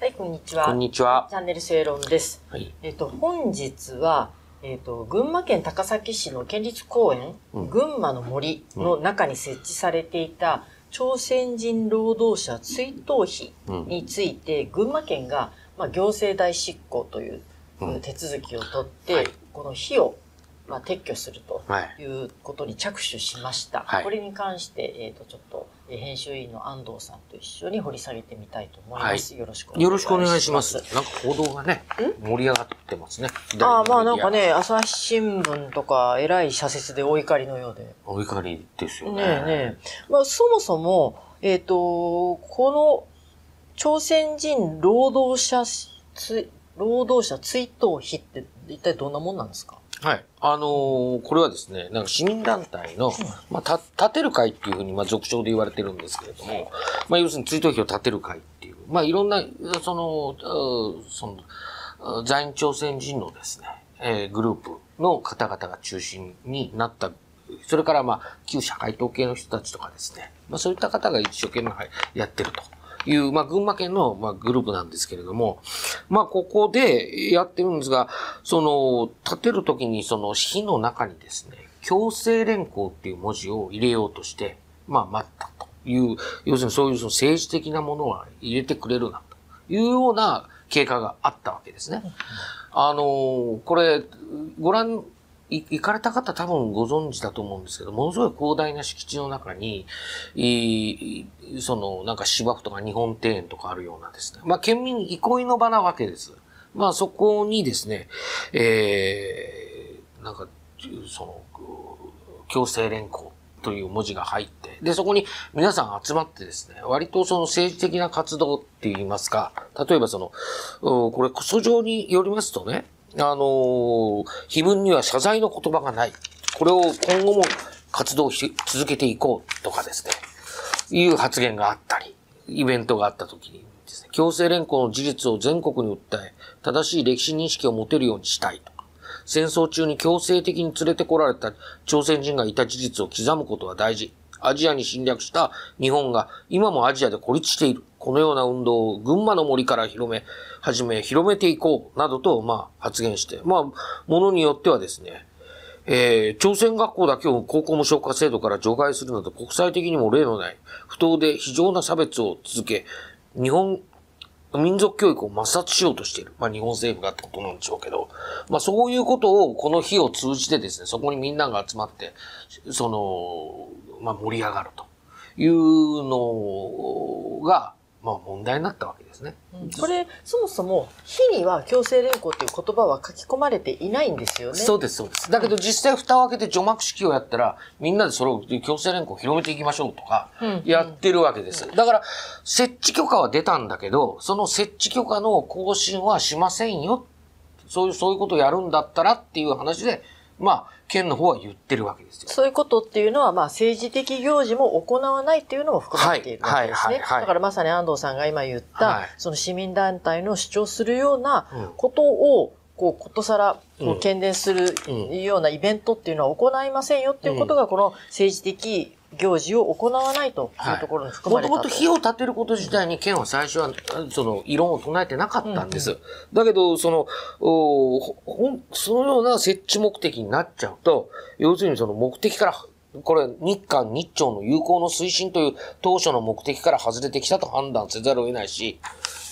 はい、こんにちは。こんにちは。チャンネル正論です。はい。えっ、と、本日は、えっ、と、群馬県高崎市の県立公園、うん群馬の森の中に設置されていた朝鮮人労働者追悼碑うん。について、群馬県が、まあ、行政代執行といううん手続きを取って、はいこの碑を、まあ、撤去するとはい。いうことに着手しました。はいこれに関して、えっ、と、ちょっと、えー編集委員の安藤さんと一緒に掘り下げてみたいと思います。よろしくお願いします。よろしくお願いします。なんか報道がね、盛り上がってますね。ああ、まあなんかね。ね、朝日新聞とか、えらい社説でお怒りのようで。お怒りですよね。ねえねえ。まあそもそも、えっ、と、この、朝鮮人労働者つ、労働者追悼碑って一体どんなもんなんですか？はい。あのーこれはですね、なんか市民団体の、まあ、た、立てる会っていうふうに、まあ、俗称で言われてるんですけれども、まあ、要するに追悼碑を立てる会っていう、まあ、いろんな、その、うその、う在日朝鮮人のですね、えーグループの方々が中心になった、それから、まあ、旧社会統計の人たちとかですね、まあ、そういった方が一生懸命やってると。いう、まあ、群馬県の、まあ、グループなんですけれども、まあ、ここでやってるんですが、その、立てるときに、その、火の中にですね、強制連行っていう文字を入れようとして、まあ、待ったという、要するにそういうその政治的なものは入れてくれるな、というような経過があったわけですね。あの、これ、ご覧、い行かれた方多分ご存知だと思うんですけど、ものすごい広大な敷地の中に、いその、なんか芝生とか日本庭園とかあるようなですね。まあ、県民憩いの場なわけです。まあ、そこにですね、えー、なんか、その、強制連行という文字が入って、で、そこに皆さん集まってですね、割とその政治的な活動って言いますか、例えばその、これ、訴状によりますとね、あのー、碑文には謝罪の言葉がない。これを今後も活動し続けていこうとかですね、いう発言があったり、イベントがあった時にですね、強制連行の事実を全国に訴え、正しい歴史認識を持てるようにしたいと、戦争中に強制的に連れてこられた朝鮮人がいた事実を刻むことは大事。アジアに侵略した日本が今もアジアで孤立している。このような運動を群馬の森から広め、始め、広めていこう。などと、まあ、発言して。まあ、ものによってはですね、えー朝鮮学校だけを高校無償化制度から除外するなど国際的にも例のない不当で非常な差別を続け、日本、民族教育を抹殺しようとしている。まあ日本政府がってことなんでしょうけど、まあそういうことをこの日を通じてですね、そこにみんなが集まって、その、まあ盛り上がるというのが、まあ問題になったわけですね。これ、そもそも、碑には強制連行っていう言葉は書き込まれていないんですよね。そうです、そうです。だけど実際蓋を開けて除幕式をやったら、みんなでそれを強制連行を広めていきましょうとかうん、やってるわけです。だから、設置許可は出たんだけど、その設置許可の更新はしませんよ。そういう、そういうことをやるんだったらっていう話で、まあ、県の方は言ってるわけですよ。そういうことっていうのは、まあ、政治的行事も行わないっていうのも含まれているわけですね。だからまさに安藤さんが今言った、はい。その市民団体の主張するようなうん。ことを、こう、ことさら、こう喧伝するうんようなイベントっていうのは行いませんよっていうことが、この政治的行事を行わないというところに含まれたと。もともと火を立てること自体に県は最初は、その、異論を唱えてなかったんです。だけど、その、そのような設置目的になっちゃうと、要するにその目的から、これ、日韓日朝の友好の推進という当初の目的から外れてきたと判断せざるを得ないし、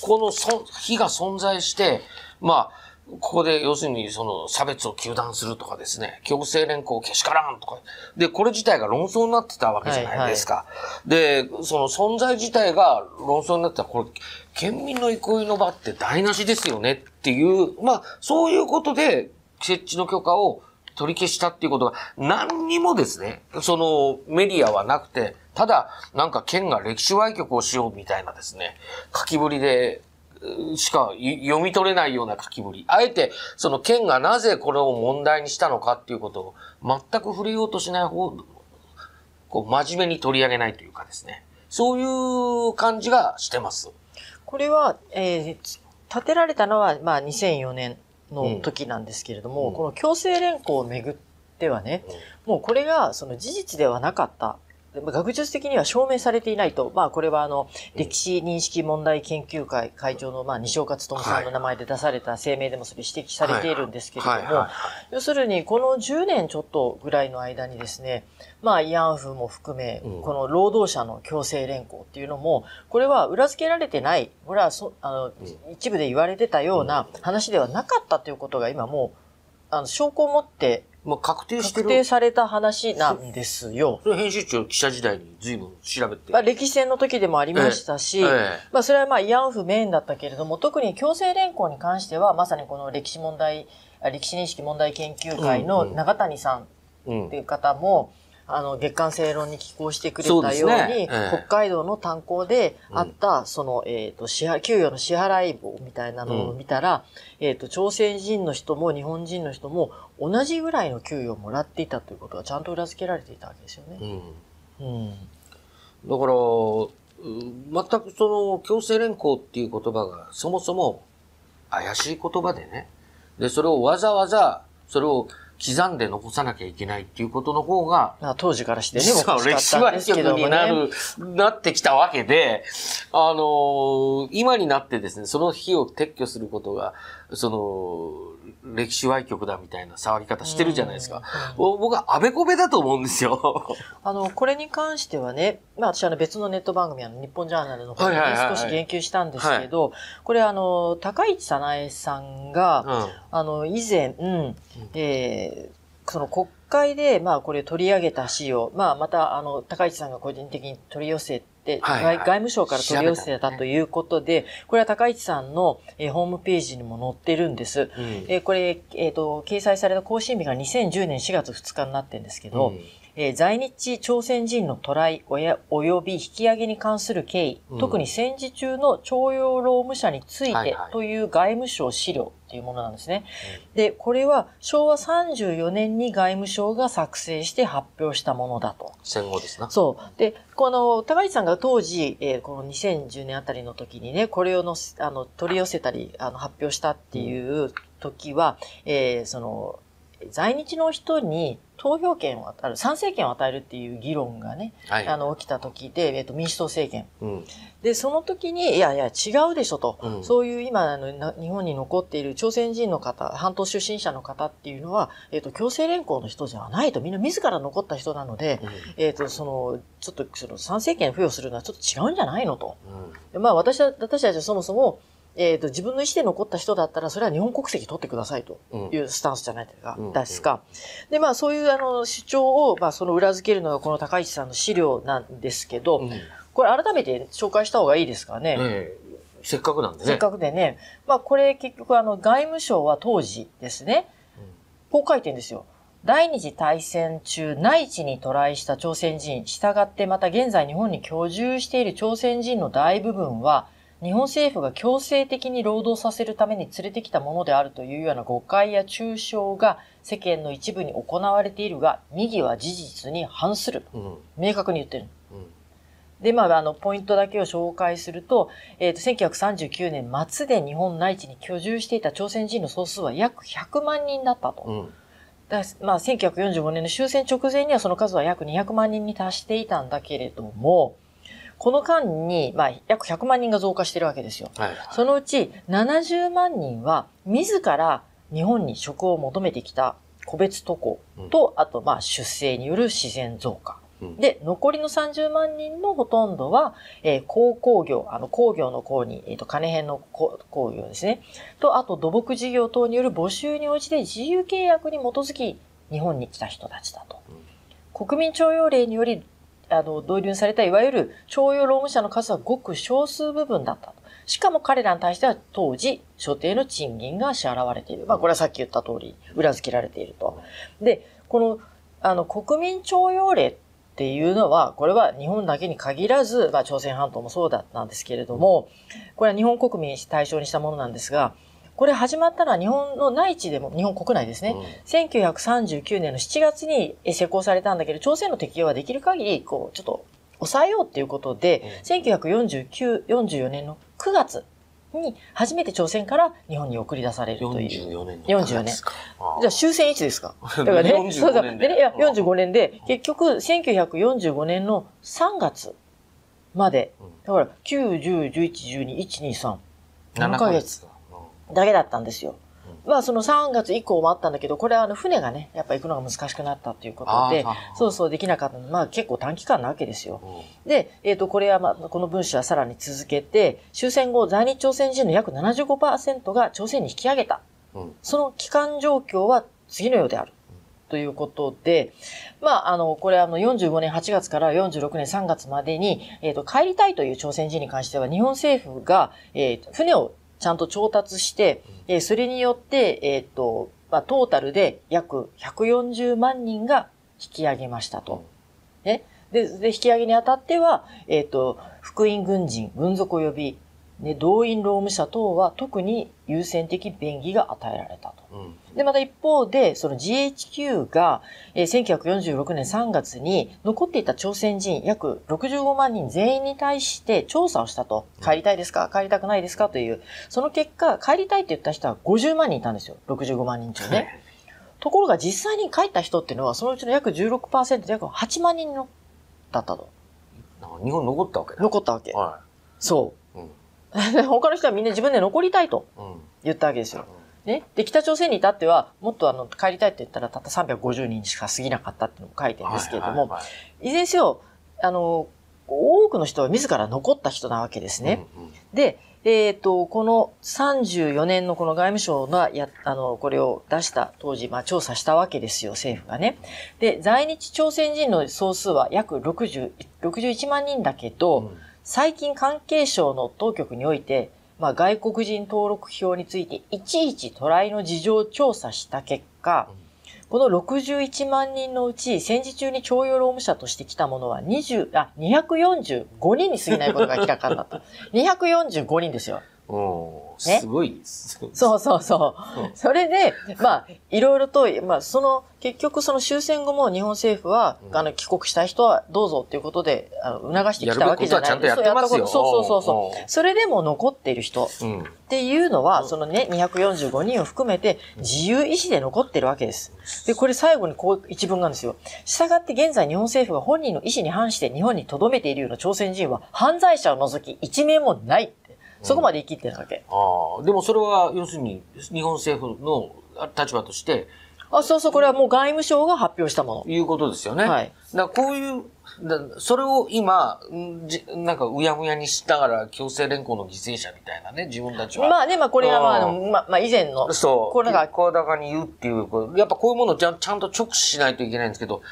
このそ火が存在して、まあ、ここで要するにその差別を糾弾するとかですね、強制連行をけしからんとか。で、これ自体が論争になってたわけじゃないですか。で、その存在自体が論争になってたら、これ、県民の憩いの場って台無しですよねっていう、まあ、そういうことで設置の許可を取り消したっていうことが何にもですね、そのメディアはなくて、ただ、なんか県が歴史歪曲をしようみたいなですね、書きぶりで、うしかい読み取れないような書きぶり。あえて、その県がなぜこれを問題にしたのかっていうことを全く触れようとしない方、こう真面目に取り上げないというかですね。そういう感じがしてます。これは、えー建てられたのは、まあ、2004年の時なんですけれども、うんこの強制連行をめぐってはね、もうこれがその事実ではなかった、学術的には証明されていないと、まあ、これはあの、歴史認識問題研究会会長の、まあ、西岡努さんの名前で出された声明でもそれ指摘されているんですけれども、要するに、この10年ちょっとぐらいの間にですね、まあ、慰安婦も含め、この労働者の強制連行っていうのも、これは裏付けられてない、これはそあの、一部で言われてたような話ではなかったということが今もう、あの、証拠を持ってまあ、確定してる。確定された話なんですよ。それ編集長記者時代に随分調べて。まあ、歴史戦の時でもありましたし、ええまあ、それはまあ、慰安婦メインだったけれども、特に強制連行に関しては、まさにこの歴史問題、歴史認識問題研究会の永谷さんっていう方も、あの、月間正論に寄稿してくれたように、うねええ、北海道の炭鉱であった、うん、その、えっ、ー、と、支払、給与の支払い棒みたいなのを見たら、うん、えっ、と、朝鮮人の人も日本人の人も同じぐらいの給与をもらっていたということがちゃんと裏付けられていたわけですよね。うん。うん、だから、全くその、強制連行っていう言葉がそもそも怪しい言葉でね。で、それをわざわざ、それを刻んで残さなきゃいけないっていうことの方が、当時からしてね、実は歴史は曲になる、なってきたわけで、あのー、今になってですね、その日を撤去することが、その、歴史歪曲だみたいな触り方してるじゃないですか。僕はあべこべだと思うんですよ。あの、これに関してはね、まあ私あの別のネット番組、あの日本ジャーナルの方で、少し言及したんですけど、はい、これあの、高市早苗さんが、うん、あの、以前、うん、えー、その国会で、まあこれ取り上げた資料、まあまたあの、高市さんが個人的に取り寄せて、はいはい、外務省から取り寄せたということで、ね、これは高市さんの、えー、ホームページにも載ってるんです。うん、えー、これ、えっ、ー、と、掲載された更新日が2010年4月2日になってるんですけど、うんえー、在日朝鮮人のトライおや及び引き上げに関する経緯、うん、特に戦時中の徴用労務者についてという外務省資料っていうものなんですね。で、これは昭和34年に外務省が作成して発表したものだと。戦後ですな。そう。で、この、高市さんが当時、えー、この2010年あたりの時にね、これをのあの取り寄せたり、あの発表したっていう時は、えー、その、在日の人に投票権を与える、賛成権を与えるっていう議論がね、はい、あの、起きた時で、えっと、民主党政権。うん、で、その時に、いやいや、違うでしょと。うん、そういう今、あの、日本に残っている朝鮮人の方、半島出身者の方っていうのは、えっと、強制連行の人じゃないと。みんな自ら残った人なので、うん、えっと、その、ちょっと、その、賛成権付与するのはちょっと違うんじゃないのと。でまあ、私は、私たちはそもそも、えっ、ー、と、自分の意思で残った人だったら、それは日本国籍取ってくださいというスタンスじゃないですか。うん、ですか。で、まあ、そういうあの主張を、まあ、その裏付けるのがこの高市さんの資料なんですけど、うん、これ改めて紹介した方がいいですかね。えー、せっかくなんでね。せっかくでね。まあ、これ結局あの、外務省は当時ですね、こう書いてんですよ。第二次大戦中、内地に渡来した朝鮮人、従ってまた現在日本に居住している朝鮮人の大部分は、日本政府が強制的に労働させるために連れてきたものであるというような誤解や抽象が世間の一部に行われているが、右は事実に反する。うん、明確に言ってる。うんで、まあ、あの、ポイントだけを紹介すると、えっ、ー、と、1939年末で日本内地に居住していた朝鮮人の総数は約100万人だったと。うん、だまあ、1945年の終戦直前にはその数は約200万人に達していたんだけれども、この間に、まあ、約100万人が増加してるわけですよ。はい、そのうち70万人は、自ら日本に職を求めてきた個別渡航と、うん、あと、まあ、出生による自然増加。うん、で、残りの30万人のほとんどは、えー、鉱工業、あの、工業の工に、えっ、ー、と、金編の工業ですね。と、あと、土木事業等による募集に応じて自由契約に基づき、日本に来た人たちだと。うん、国民徴用令によりあの、導入されたいわゆる徴用労務者の数はごく少数部分だった。しかも彼らに対しては当時、所定の賃金が支払われている。まあ、これはさっき言った通り、裏付けられていると。で、この、あの、国民徴用令っていうのは、これは日本だけに限らず、まあ、朝鮮半島もそうだったんですけれども、これは日本国民対象にしたものなんですが、これ始まったのは日本の内地でも、日本国内ですね。うん、1939年の7月に施行されたんだけど、朝鮮の適用はできる限り、こう、ちょっと抑えようっていうことで、うん、1949、44年の9月に初めて朝鮮から日本に送り出されるという。44年の44年。か。じゃあ終戦いつですか？だからね、45そうそう。年でね、いや、うん。45年で、結局、1945年の3月まで、だから、9、10、11、12、1、2、3、7ヶ月。か。だけだったんですよ。まあ、その3月以降もあったんだけど、これはあの、船がね、やっぱ行くのが難しくなったということでそうそうできなかったの。まあ、結構短期間なわけですよ。うんで、えっ、と、これは、まあ、この文書はさらに続けて、終戦後、在日朝鮮人の約75%が朝鮮に引き上げた。うんその帰還状況は次のようである。ということで、まあ、あの、これあの、45年8月から46年3月までに、えっ、と、帰りたいという朝鮮人に関しては、日本政府が、えー船をちゃんと調達して、えーそれによって、えっ、と、まあ、トータルで約140万人が引き上げましたと。ね。で、で引き上げにあたっては、えっ、と、福音軍人、軍属及び、ね、動員労務者等は特に優先的便宜が与えられたと。うんで、また一方で、その GHQ が、えー1946年3月に残っていた朝鮮人約65万人全員に対して調査をしたと。帰りたいですか？帰りたくないですか？という。その結果、帰りたいって言った人は50万人いたんですよ。65万人中ね。ところが実際に帰った人っていうのは、そのうちの約16%で約8万人のだったと。日本残ったわけだ。残ったわけ。はそい。うん。う。で 他の人はみんな自分で残りたいとうん。言ったわけですよ。ね。で、北朝鮮に至っては、もっとあの、帰りたいって言ったらたった350人しか過ぎなかったっていうのも書いてるんですけれども、はいずれにせよ、あの、多くの人は自ら残った人なわけですはいね。。で、えっ、と、この34年のこの外務省がや、あの、これを出した当時、まあ調査したわけですよ、政府がね。で、在日朝鮮人の総数は約60、61万人だけど、うん最近関係省の当局において、まあ、外国人登録票についていちいちトライの事情を調査した結果、この61万人のうち戦時中に徴用労務者として来たものは20、あ、245人に過ぎないことが明らかになった。245人ですよ。うん。ねすごいです。そうそうそう。うんそれで、まあ、いろいろと、まあ、その、結局その終戦後も日本政府は、うんあの、帰国したい人はどうぞっていうことで、あの、促してきたわけじゃないやるべきことはちゃんとやってますよそうやったことそうそうそうそう。うんそれでも残っている人っうん。ていうのは、うんそのね、245人を含めて自由意志で残ってるわけです。で、これ最後にこう一文があるんですよ。したがって現在日本政府が本人の意思に反して日本に留めているような朝鮮人は犯罪者を除き一名もない。そこまで言い切ってるわけ。ああ、でもそれは、要するに、日本政府の立場として、あ、そうそう、これはもう外務省が発表したもいうことですよね。の。はい。だからこういう、だそれを今、んじなんかうやむやにしながら強制連行の犠牲者みたいなね、自分たちは。まあね、まあこれはまあ、あうの、まあ、まあ以前の、そう。これが声高に言うっていう、やっぱこういうものをちゃんちゃんと直視しないといけないんですけど、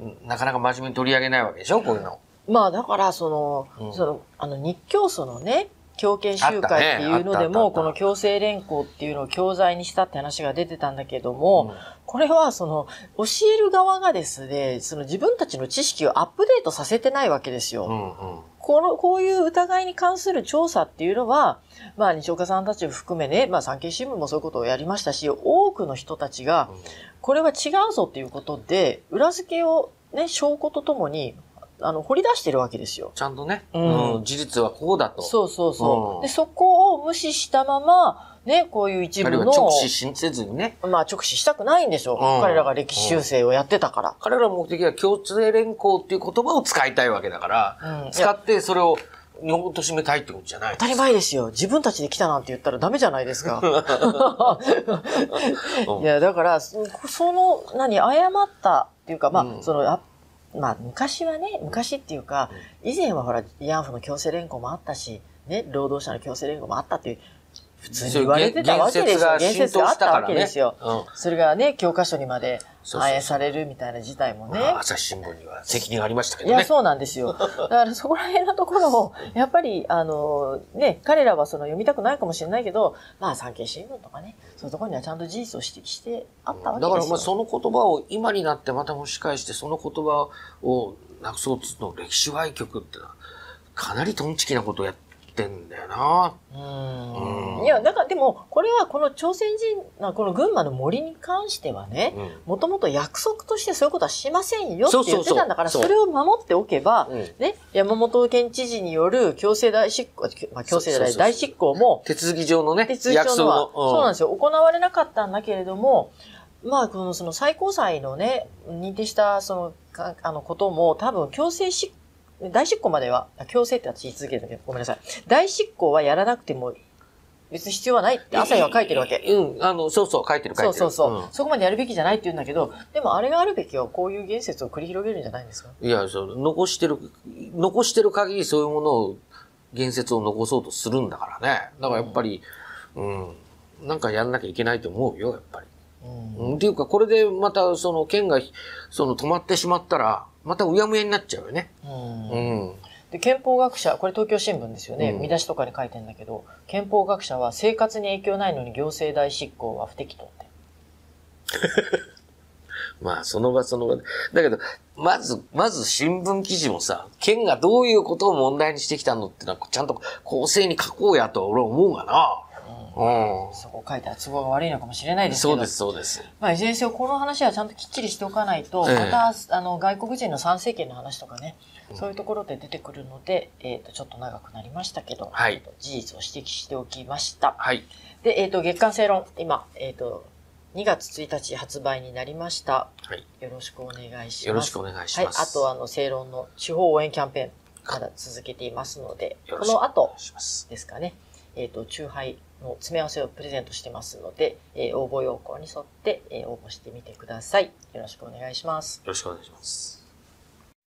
うんなかなか真面目に取り上げないわけでしょ、こういうの。まあだからその、うんその、あの日教組のね、強権集会っていうのでも、ったこの強制連行っていうのを教材にしたって話が出てたんだけども、これはその、教える側がですね、その自分たちの知識をアップデートさせてないわけですよ。うんうん。この、こういう疑いに関する調査っていうのは、まあ、西岡さんたちを含めね、まあ、産経新聞もそういうことをやりましたし、多くの人たちが、これは違うぞっていうことで、裏付けをね、証拠とともに、あの、掘り出してるわけですよ。ちゃんとね、うんうん事実はこうだと。そうそうそう。うんで、そこを無視したまま、ね、こういう一部の、は直視しせずにね。まあ、直視したくないんでしょう。うん彼らが歴史修正をやってたか彼らの目的は共通連行っていう言葉を使いたいわけだから、使やってそれを日本としめたいってことじゃない。当たり前ですよ。自分たちで来たなんて言ったらダメじゃないですか。うんいや、だから、そその、何、誤ったっていうか、まあ、うんその、あまあ、昔はね、昔っていうか、以前はほら、慰安婦の強制連行もあったし、ね、労働者の強制連行もあったっていう、普通に言われてたわけですよ。言言説があったわけですよ。うんそれがね、教科書にまで反映されるみたいな事態もね。まあ朝日新聞には責任がありましたけどね。いや、そうなんですよ。だからそこら辺のところを、やっぱり、あの、ね、彼らはその読みたくないかもしれないけど、まあ、産経新聞とかね、そういうところにはちゃんと事実を指摘してあったわけですよ。だからまあその言葉を今になってまた蒸し返してその言葉をなくそうつの歴史歪曲ってのはかなりトンチキなことをやってんだよな。うん。うん。いや、だからでも、これはこの朝鮮人、あこの群馬の森に関してはね、うん。もともと約束としてそういうことはしませんよって言ってたんだから、それを守っておけば、うん。ね、山本県知事による強制大執行、まあ、強制大執行も、手続き上のね、手続き上のは、約束の。そうなんですよ。行われなかったんだけれども、まあ、この、その最高裁のね、認定した、その、かあの、ことも、多分、強制執、大執行までは、あ強制って私言い続けるんだけど、ごめんなさい。大執行はやらなくても、別に必要はないって朝日は書いてるわけ。うん、あの、そうそう、書いてる書いてる。そうそうそう、んそこまでやるべきじゃないって言うんだけど、でもあれがあるべきはこういう言説を繰り広げるんじゃないんですか？いや、そう、残してる、残してる限りそういうものを、言説を残そうとするんだからね。だからやっぱり、うん、なんかやんなきゃいけないと思うよ、やっぱり。うんうん、っていうか、これでまた、その、県が、その、止まってしまったら、またうやむやになっちゃうよね。うんうん。で憲法学者これ東京新聞ですよね、うん見出しとかに書いてんだけど憲法学者は生活に影響ないのに行政代執行は不適当って まあ、その場その場で。だけど、まず、まず新聞記事もさ、県がどういうことを問題にしてきたのってのは、ちゃんと公正に書こうやと俺は思うがな。うん。そこ書いたら都合が悪いのかもしれないですけどそうです、そうです。まあ、いずれにせよこの話はちゃんときっちりしておかないと、ええまたあの外国人の参政権の話とかね、そういうところで出てくるので、えっとちょっと長くなりましたけど、はい事実を指摘しておきました。はい。で、えっ、と、月刊正論、今、えっ、と、2月1日発売になりました。はい。よろしくお願いします。よろしくお願いしはい。ます。あと、あの、正論の地方応援キャンペーン、まだ続けていますので、この後。ですかね、えっ、と、中杯の詰め合わせをプレゼントしてますので、えー応募要項に沿って、えー応募してみてください。よろしくお願いします。よろしくお願いします。